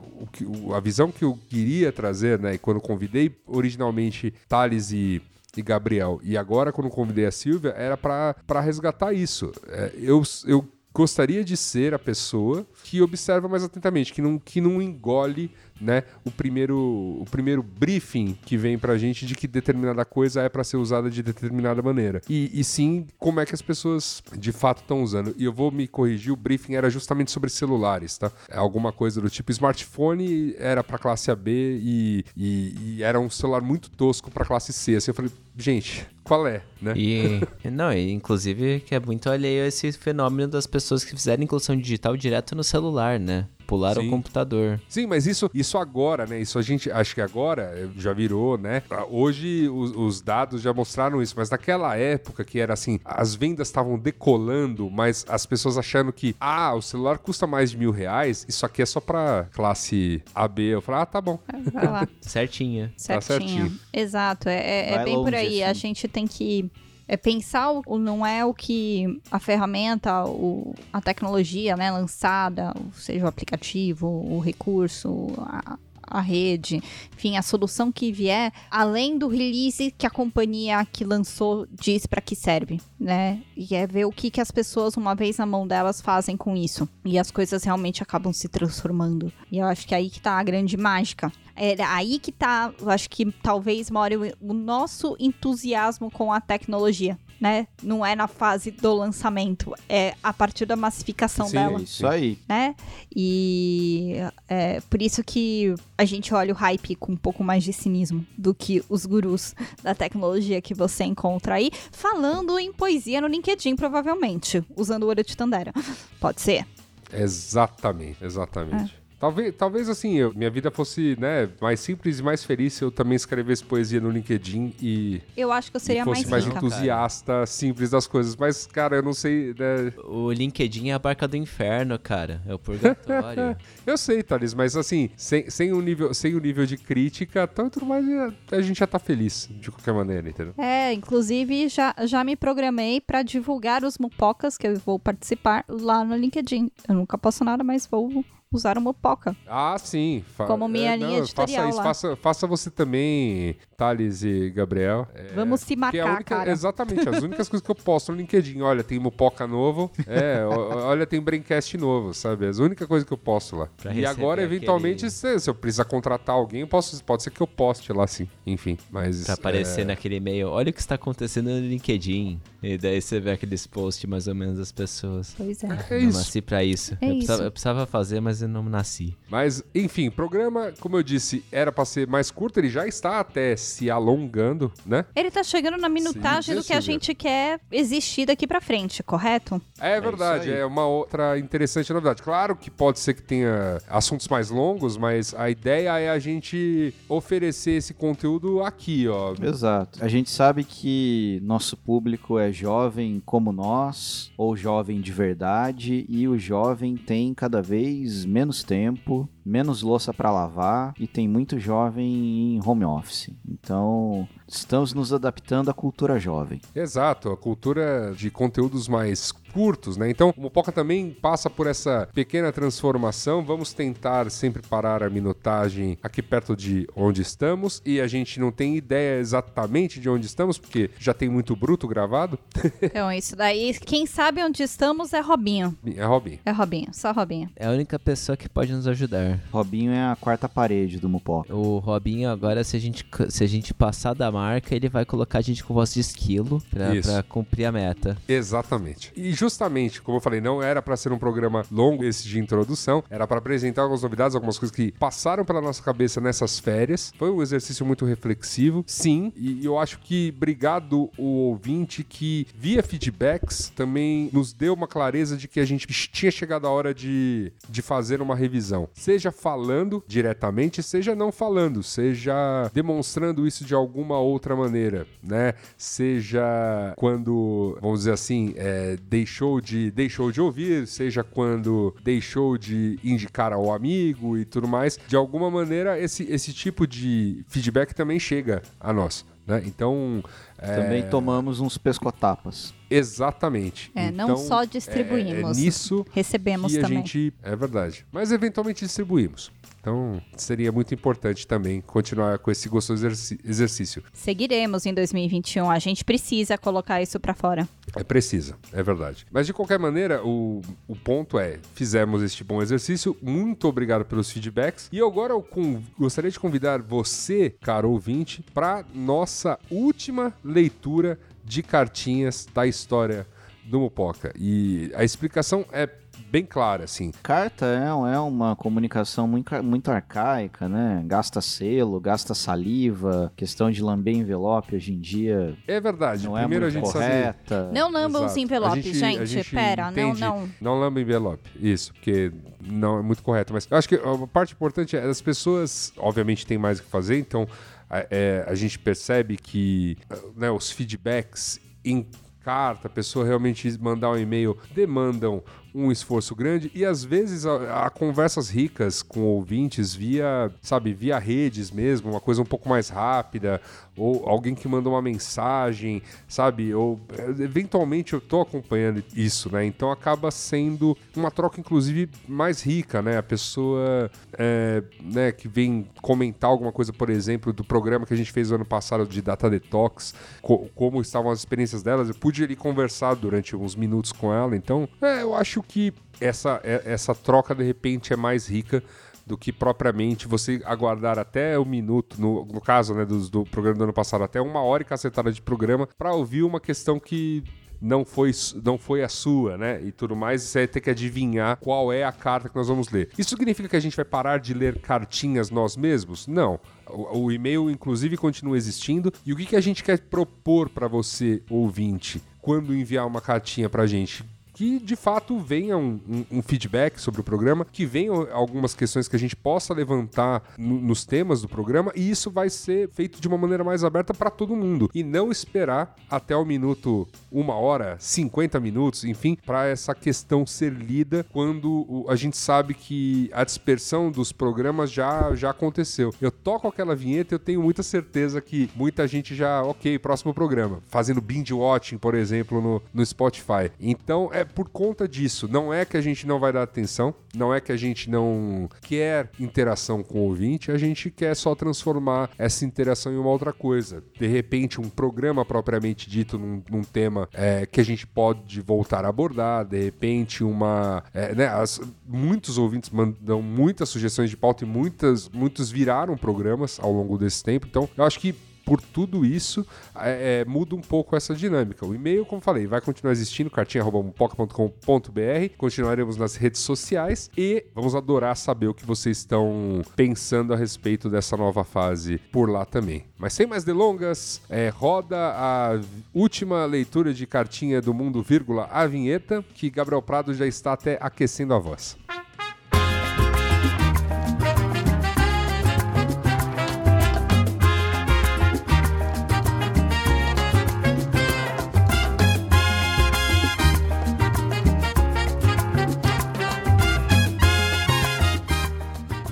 a visão que eu queria trazer, né? E quando convidei originalmente Thales e. E Gabriel. E agora, quando convidei a Silvia, era pra resgatar isso. É, eu, eu gostaria de ser a pessoa que observa mais atentamente, que não, que não engole né, o primeiro o primeiro briefing que vem pra gente de que determinada coisa é pra ser usada de determinada maneira. E, e sim, como é que as pessoas de fato estão usando. E eu vou me corrigir, o briefing era justamente sobre celulares, tá? É Alguma coisa do tipo smartphone era pra classe AB e, e, e era um celular muito tosco pra classe C. Assim, eu falei, gente, qual é, né? E, não, e inclusive que é muito alheio esse fenômeno das pessoas que fizeram inclusão digital direto no celular, né? Pularam Sim. o computador. Sim, mas isso, isso agora, né? Isso a gente, acho que agora eh, já virou, né? Ah, Hoje os, os dados já mostraram isso, mas naquela época que era assim, as vendas estavam decolando, mas as pessoas achando que, ah, o celular custa mais de mil reais, isso aqui é só pra classe AB. Eu falei, ah, tá bom. Vai lá. Certinha. Certinho. certinho. Exato, é, é- é bem por aí. A assim. gente tem que é, pensar, o, não é o que a ferramenta, o, a tecnologia né, lançada, seja o aplicativo, o recurso, a, a rede, enfim, a solução que vier, além do release que a companhia que lançou diz para que serve, né? E é ver o que, que as pessoas, uma vez na mão delas, fazem com isso. E as coisas realmente acabam se transformando. E eu acho que é aí que tá a grande mágica. É aí que tá, eu acho que talvez more o, o nosso entusiasmo com a tecnologia, né? Não é na fase do lançamento, é a partir da massificação Sim, dela É isso aí. né? E é por isso que a gente olha o hype com um pouco mais de cinismo do que os gurus da tecnologia que você encontra aí, falando em poesia no LinkedIn, provavelmente, usando o olho de Tandera. Pode ser? Exatamente, exatamente. É. Talvez, talvez assim, eu- minha vida fosse né, mais simples e mais feliz se eu também escrevesse poesia no LinkedIn e, Eu acho que eu seria fosse mais mais, rica. entusiasta, simples das coisas. Mas, cara, eu não sei. né, O LinkedIn é a barca do inferno, cara. É o purgatório. Eu sei, Thales, mas assim, sem, sem, o nível, sem o nível de crítica, tudo mais, a- gente já tá feliz, de qualquer maneira, entendeu? É, inclusive já, já me programei pra divulgar os mupocas que eu vou participar lá no LinkedIn. Eu nunca posso nada, mas vou usar o mupoca. Ah, sim. Fa- Como minha linha editorial faça, isso, lá. faça, faça você também, Thales e Gabriel. É, Vamos se é marcar, única- cara. Exatamente, as únicas coisas que eu posto no LinkedIn. Olha, tem Mupoca novo, é, olha, tem Braincast novo, sabe? As únicas coisas que eu posto lá. Pra e agora, eventualmente, aquele- se, se eu precisar contratar alguém, eu posso, pode ser que eu poste lá, sim. Enfim, mas... Pra aparecer é, naquele e-mail, olha o que está acontecendo no LinkedIn. E daí você vê aqueles posts mais ou menos das pessoas. Pois é. É não isso. nasci pra isso. É eu, Precisava, isso. eu precisava fazer, mas eu não nasci. Mas, enfim, programa, como eu disse, era pra ser mais curto, ele já está até se alongando, né? Ele tá chegando na minutagem Sim, do que a gente quer existir daqui pra frente, correto? É verdade, aí. é uma outra interessante novidade. Claro que pode ser que tenha assuntos mais longos, mas a ideia é a gente oferecer esse conteúdo aqui, ó. Exato. A gente sabe que nosso público é jovem como nós, ou jovem de verdade, e o jovem tem cada vez menos tempo, menos louça para lavar e tem muito jovem em home office. Então, estamos nos adaptando à cultura jovem. Exato, a cultura de conteúdos mais curtos, né? Então, o Mopoca também passa por essa pequena transformação. Vamos tentar sempre parar a minutagem aqui perto de onde estamos e a gente não tem ideia exatamente de onde estamos, porque já tem muito bruto gravado. Então, isso daí, quem sabe onde estamos é Robinho. É Robin. É Robinho, só Robinho. É a única pessoa que pode nos ajudar. Robinho é a quarta parede do Mupoca. O Robinho, agora, se a gente, se a gente passar da marca, ele vai colocar a gente com voz de esquilo pra cumprir a meta. Exatamente. E justamente, como eu falei, não era para ser um programa longo esse de introdução, era para apresentar algumas novidades, algumas coisas que passaram pela nossa cabeça nessas férias. Foi um exercício muito reflexivo, sim, e eu acho que obrigado o ouvinte que via feedbacks também nos deu uma clareza de que a gente tinha chegado a hora de, de fazer uma revisão. Seja falando diretamente, seja não falando, seja demonstrando isso de alguma outra maneira, né? Seja quando, vamos dizer assim, é, deixou de deixou de ouvir, seja quando deixou de indicar ao amigo e tudo mais. De alguma maneira, esse, esse tipo de feedback também chega a nós. Né? Então. Também é, tomamos uns pescotapas. Exatamente. É, não Então, só É, distribuímos. é nisso Recebemos que a também. gente. É verdade. Mas eventualmente distribuímos. Então seria muito importante também continuar com esse gostoso exercício. Seguiremos em 2021. A gente precisa colocar isso pra fora. É precisa, é verdade. Mas de qualquer maneira, o, o ponto é: fizemos este bom exercício. Muito obrigado pelos feedbacks. E agora eu con- gostaria de convidar você, caro ouvinte, para nossa última leitura de cartinhas da história do Mupoca. E a explicação é bem clara, assim. Carta é, é uma comunicação muito, muito arcaica, né? Gasta selo, gasta saliva, questão de lamber envelope hoje em dia É verdade. não é Primeiro muito a gente sabe. correta. Não lambam os envelopes, gente- gente. gente Pera, não, entende- não. Não lamba envelope. Isso, porque não é muito correto. Mas eu acho que a parte importante é as pessoas, obviamente, têm mais o que fazer, então a, é, a gente percebe que né, os feedbacks em carta, a pessoa realmente mandar um e-mail demandam um esforço grande e às vezes há, conversas ricas com ouvintes via, sabe, via redes mesmo, uma coisa um pouco mais rápida, ou alguém que manda uma mensagem, sabe, ou eventualmente eu tô acompanhando isso, né? Então acaba sendo uma troca inclusive mais rica, né? A pessoa, é, né, que vem comentar alguma coisa, por exemplo, do programa que a gente fez no ano passado de Data Detox, co- como estavam as experiências delas, eu pude ali conversar durante uns minutos com ela, então é, eu acho que essa, é- essa troca de repente é mais rica do que propriamente você aguardar até o minuto, no, no caso né, dos- do, programa do ano passado, até uma hora e cacetada de programa, para ouvir uma questão que não foi, não foi a sua, né? E tudo mais, você vai ter que adivinhar qual é a carta que nós vamos ler. Isso significa que a gente vai parar de ler cartinhas nós mesmos? Não. O, e-mail, inclusive, continua existindo. E o que, que a gente quer propor para você, ouvinte, quando enviar uma cartinha pra gente? Que de fato venha um, um- um feedback sobre o programa, que venham algumas questões que a gente possa levantar no- nos temas do programa, e isso vai ser feito de uma maneira mais aberta para todo mundo. E não esperar até o minuto, uma hora, 50 minutos, enfim, para essa questão ser lida quando a gente sabe que a dispersão dos programas já, já aconteceu. Eu toco aquela vinheta e eu tenho muita certeza que muita gente já, ok, próximo programa. Fazendo binge watching, por exemplo, no, no Spotify. Então é por conta disso. Não é que a gente não vai dar atenção, não é que a gente não quer interação com o ouvinte, a gente quer só transformar essa interação em uma outra coisa. De repente, um programa propriamente dito num, num tema é, que a gente pode voltar a abordar, de repente, uma. é, né, as- muitos ouvintes mandam muitas sugestões de pauta e muitas, muitos viraram programas ao longo desse tempo. Então, eu acho que por tudo isso, é, é, muda um pouco essa dinâmica. O e-mail, como falei, vai continuar existindo, cartinha.mopoca.com.br. Continuaremos nas redes sociais e vamos adorar saber o que vocês estão pensando a respeito dessa nova fase por lá também. Mas sem mais delongas, é, roda a última leitura de cartinha do mundo, vírgula, a vinheta, que Gabriel Prado já está até aquecendo a voz.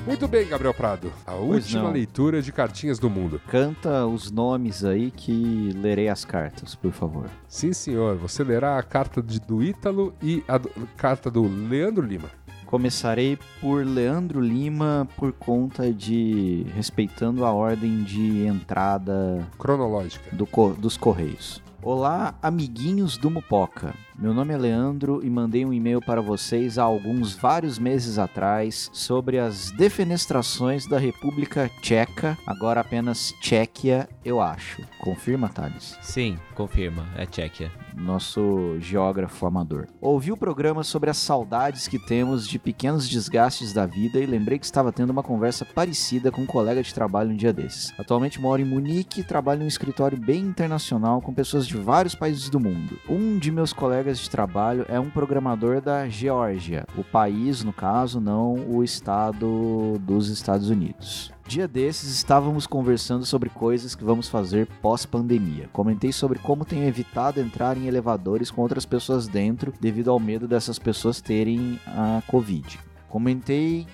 Muito bem, Gabriel Prado. A última não. leitura de cartinhas do mundo. Canta os nomes aí que lerei as cartas, por favor. Sim, senhor. Você lerá a carta de- do Ítalo e a do- carta do Leandro Lima. Começarei por Leandro Lima por conta de respeitando a ordem de entrada Cronológica. do dos Correios. Olá, amiguinhos do Mupoca. Meu nome é Leandro e mandei um e-mail para vocês há alguns vários meses atrás sobre as defenestrações da República Tcheca, agora apenas Tchequia, eu acho. Confirma, Thales? Sim, confirma, é Tchequia. Nosso geógrafo amador. Ouvi o programa sobre as saudades que temos de pequenos desgastes da vida e lembrei que estava tendo uma conversa parecida com um colega de trabalho um dia desses. Atualmente moro em Munique e trabalho em um escritório bem internacional com pessoas de vários países do mundo. Um de meus colegas de trabalho é um programador da Geórgia, o país, no caso, não o estado dos Estados Unidos. Dia desses estávamos conversando sobre coisas que vamos fazer pós-pandemia. Comentei sobre como tenho evitado entrar em elevadores com outras pessoas dentro devido ao medo dessas pessoas terem a Covid. Comentei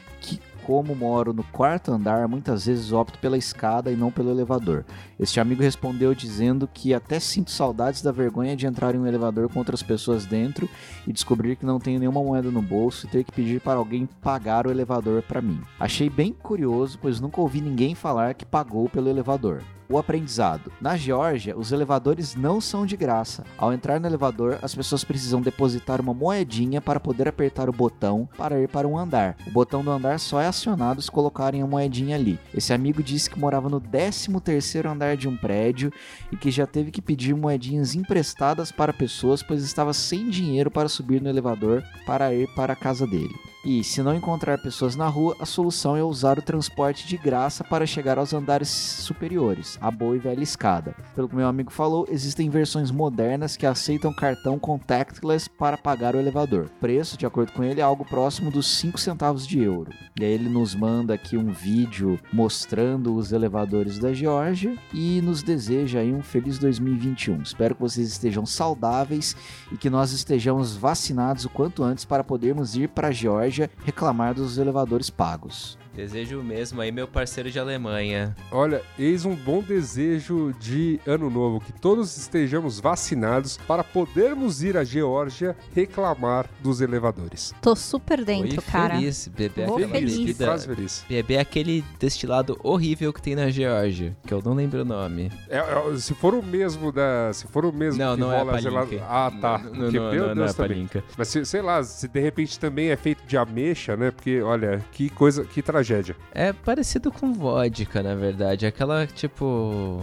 como moro no quarto andar, muitas vezes opto pela escada e não pelo elevador. Este amigo respondeu dizendo que até sinto saudades da vergonha de entrar em um elevador com outras pessoas dentro e descobrir que não tenho nenhuma moeda no bolso e ter que pedir para alguém pagar o elevador para mim. Achei bem curioso, pois nunca ouvi ninguém falar que pagou pelo elevador. O aprendizado. Na Geórgia, os elevadores não são de graça. Ao entrar no elevador, as pessoas precisam depositar uma moedinha para poder apertar o botão para ir para um andar. O botão do andar só é acionado se colocarem a moedinha ali. Esse amigo disse que morava no 13º andar de um prédio e que já teve que pedir moedinhas emprestadas para pessoas, pois estava sem dinheiro para subir no elevador para ir para a casa dele. E se não encontrar pessoas na rua, a solução é usar o transporte de graça para chegar aos andares superiores, a boa e velha escada. Pelo que meu amigo falou, existem versões modernas que aceitam cartão contactless para pagar o elevador. Preço, de acordo com ele, é algo próximo dos 5 centavos de euro. E aí ele nos manda aqui um vídeo mostrando os elevadores da Geórgia e nos deseja aí um feliz 2021. Espero que vocês estejam saudáveis e que nós estejamos vacinados o quanto antes para podermos ir para a Geórgia reclamar dos elevadores pagos. Desejo o mesmo aí, meu parceiro de Alemanha. Olha, eis um bom desejo de ano novo, que todos estejamos vacinados para podermos ir à Geórgia reclamar dos elevadores. Tô super dentro, cara. feliz, beber Vou feliz. bebida- Quase feliz. Beber aquele destilado horrível que tem na Geórgia, que eu não lembro o nome. É, é, se for o mesmo da. Se for o mesmo Não, que não é a rola gelado- palinca. Ah, tá. Não, não, Porque, não, meu não, não Deus é também. palinca. Mas se- sei lá, se de repente também é feito de ameixa, né? Porque, olha, que coisa, que tragédia. É parecido com vodka, na verdade. Aquela, tipo...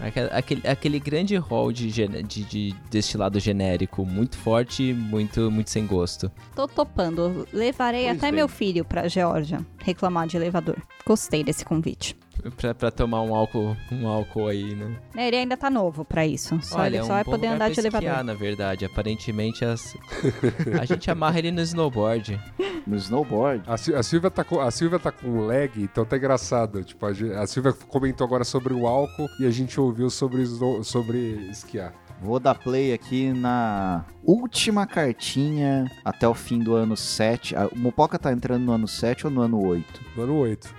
aque- Aquele, aquele grande hall de, de, de destilado genérico, muito forte e muito, muito sem gosto. Tô topando. Levarei Pois até bem. meu filho pra Geórgia reclamar de elevador. Gostei desse convite. Pra, pra tomar um álcool, um álcool aí, né? É, Ele ainda tá novo pra isso. Só Olha, ele é só um vai bom poder andar de elevador. esquiar, na verdade. Aparentemente, as... a gente amarra ele no snowboard. No snowboard, A, a Silvia tá com, a Silvia tá com lag, então tá engraçado. Tipo, a, a Silvia comentou agora sobre o álcool e a gente ouviu sobre, snow- sobre esquiar. Vou dar play aqui na última cartinha até o fim do ano 7. Ah, O Mopoca tá entrando no ano 7 ou no ano 8? No ano 8.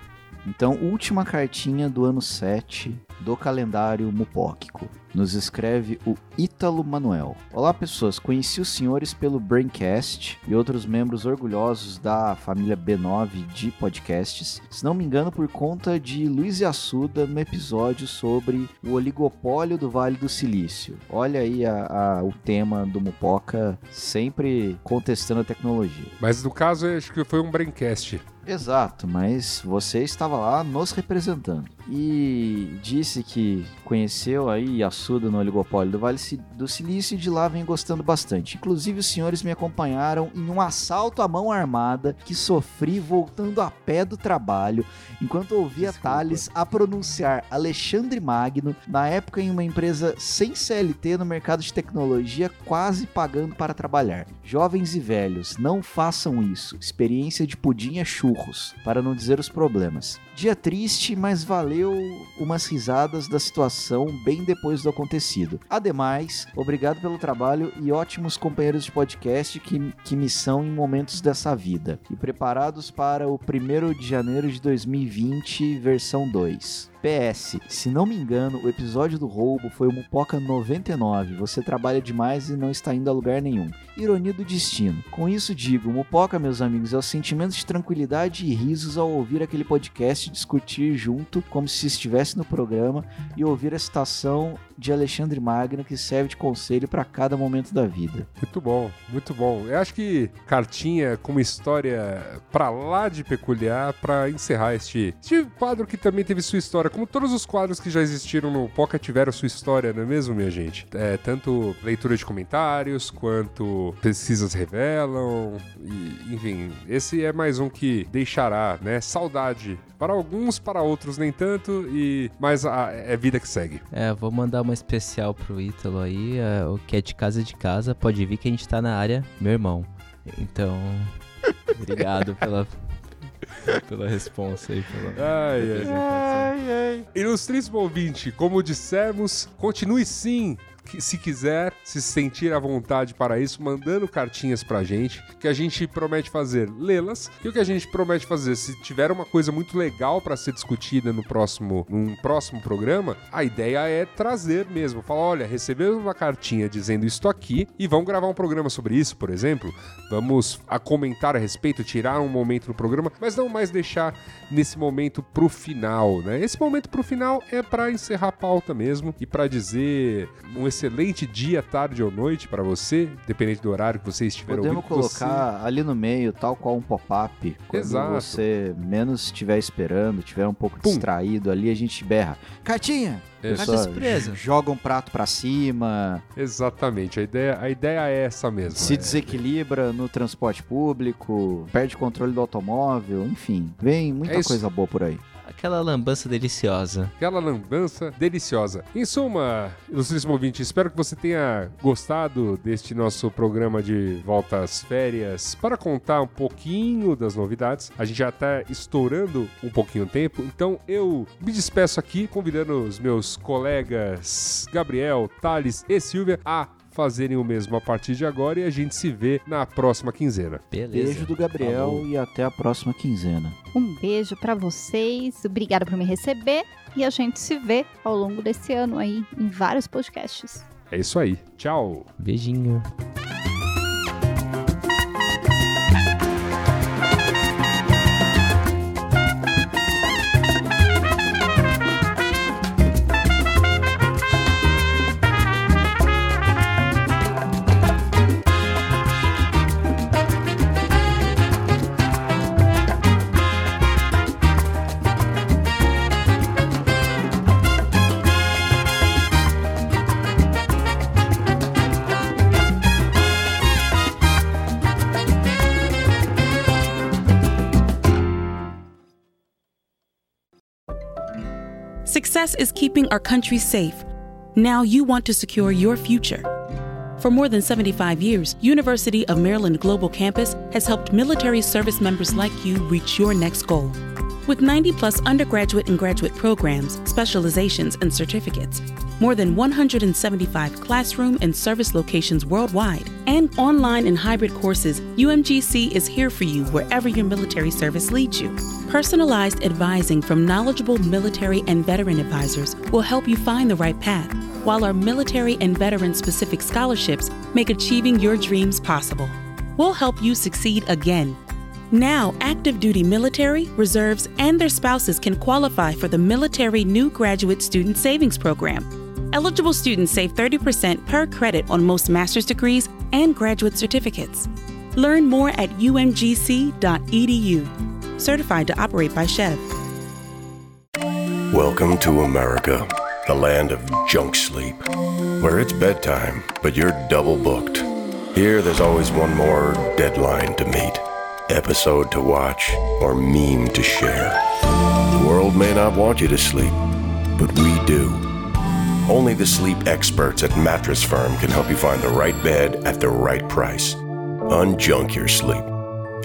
Então, última cartinha do ano 7 do calendário mupóquico. Nos escreve o Ítalo Manuel. Olá, pessoas. Conheci os senhores pelo Braincast e outros membros orgulhosos da família B9 de podcasts. Se não me engano, por conta de Luiz e Assuda no episódio sobre o oligopólio do Vale do Silício. Olha aí a- a- o tema do Mupoca sempre contestando a tecnologia. Mas no caso, acho que foi um braincast. Exato, mas você estava lá nos representando. E disse que conheceu aí Assuda no oligopólio do Vale do Silício e de lá vem gostando bastante. Inclusive os senhores me acompanharam em um assalto à mão armada que sofri voltando a pé do trabalho, enquanto ouvia Desculpa. Thales a pronunciar Alexandre Magno, na época em uma empresa sem CLT no mercado de tecnologia, quase pagando para trabalhar. Jovens e velhos, não façam isso. Experiência de pudim é churros, para não dizer os problemas. Dia triste, mas valeu umas risadas da situação bem depois do acontecido. Ademais, obrigado pelo trabalho e ótimos companheiros de podcast que, que me são em momentos dessa vida. E preparados para o 1 de janeiro de 2020, versão 2. PS, se não me engano, o episódio do roubo foi o Mupoca 99. Você trabalha demais e não está indo a lugar nenhum. Ironia do destino. Com isso digo, Mupoca, meus amigos, é o sentimento de tranquilidade e risos ao ouvir aquele podcast discutir junto, como se estivesse no programa, e ouvir a citação de Alexandre Magno que serve de conselho para cada momento da vida. Muito bom, muito bom. Eu acho que Cartinha com uma história pra lá de peculiar para encerrar este, este quadro que também teve sua história, como todos os quadros que já existiram no Pocket tiveram sua história, não é mesmo, minha gente? É, tanto leitura de comentários quanto pesquisas revelam, e, enfim, esse é mais um que deixará, né, saudade para alguns, para outros nem tanto, e mas a, é vida que segue. É, vou mandar uma especial pro Ítalo aí, é, o que é de casa de casa, pode vir que a gente tá na área, meu irmão. Então, obrigado pela, pela resposta aí, pela Ai, ai. apresentação. Ilustríssimo ouvinte, como dissemos, continue sim. Se quiser se sentir à vontade para isso, mandando cartinhas pra gente, que a gente promete fazer lê-las. E o que a gente promete fazer, se tiver uma coisa muito legal para ser discutida no próximo, num próximo programa, a ideia é trazer mesmo. Falar, olha, recebemos uma cartinha dizendo isto aqui e vamos gravar um programa sobre isso, por exemplo. Vamos a comentar a respeito, tirar um momento do programa, mas não mais deixar nesse momento pro final, né? Esse momento pro final é para encerrar a pauta mesmo e para dizer um excelente dia, tarde ou noite para você, dependente do horário que você estiver Podemos ouvindo. você- colocar ali no meio, tal qual um pop-up. Quando Exato. você menos estiver esperando, estiver um pouco Pum. distraído ali, a gente berra. Cartinha! Carta surpresa. Joga um prato pra cima, Exatamente, a ideia, a ideia é essa mesmo. se é. desequilibra no transporte público, perde controle do automóvel, enfim. Vem muita É coisa boa por aí. Aquela lambança deliciosa. Aquela lambança deliciosa. Em suma, ilustríssimo ouvinte, espero que você tenha gostado deste nosso programa de volta às férias para contar um pouquinho das novidades. A gente já está estourando um pouquinho o tempo, então eu me despeço aqui convidando os meus colegas Gabriel, Thales e Silvia a fazerem o mesmo a partir de agora e a gente se vê na próxima quinzena. Beleza. Beijo do Gabriel Falou. e até a próxima quinzena. Um beijo pra vocês, obrigada por me receber e a gente se vê ao longo desse ano aí em vários podcasts. É isso aí. Tchau. Beijinho. Success is keeping our country safe. Now you want to secure your future. For more than 75 years, University of Maryland Global Campus has helped military service members like you reach your next goal. With 90 plus undergraduate and graduate programs, specializations, and certificates, more than 175 classroom and service locations worldwide, and online and hybrid courses, UMGC is here for you wherever your military service leads you. Personalized advising from knowledgeable military and veteran advisors will help you find the right path, while our military and veteran specific scholarships make achieving your dreams possible. We'll help you succeed again. Now, active duty military, reserves, and their spouses can qualify for the Military New Graduate Student Savings Program. Eligible students save 30% per credit on most master's degrees and graduate certificates. Learn more at umgc.edu. Certified to operate by Chev. Welcome to America, the land of junk sleep, where it's bedtime, but you're double booked. Here, there's always one more deadline to meet, episode to watch, or meme to share. The world may not want you to sleep, but we do. Only the sleep experts at Mattress Firm can help you find the right bed at the right price. Unjunk your sleep.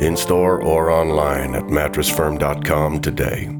In store or online at mattressfirm.com today.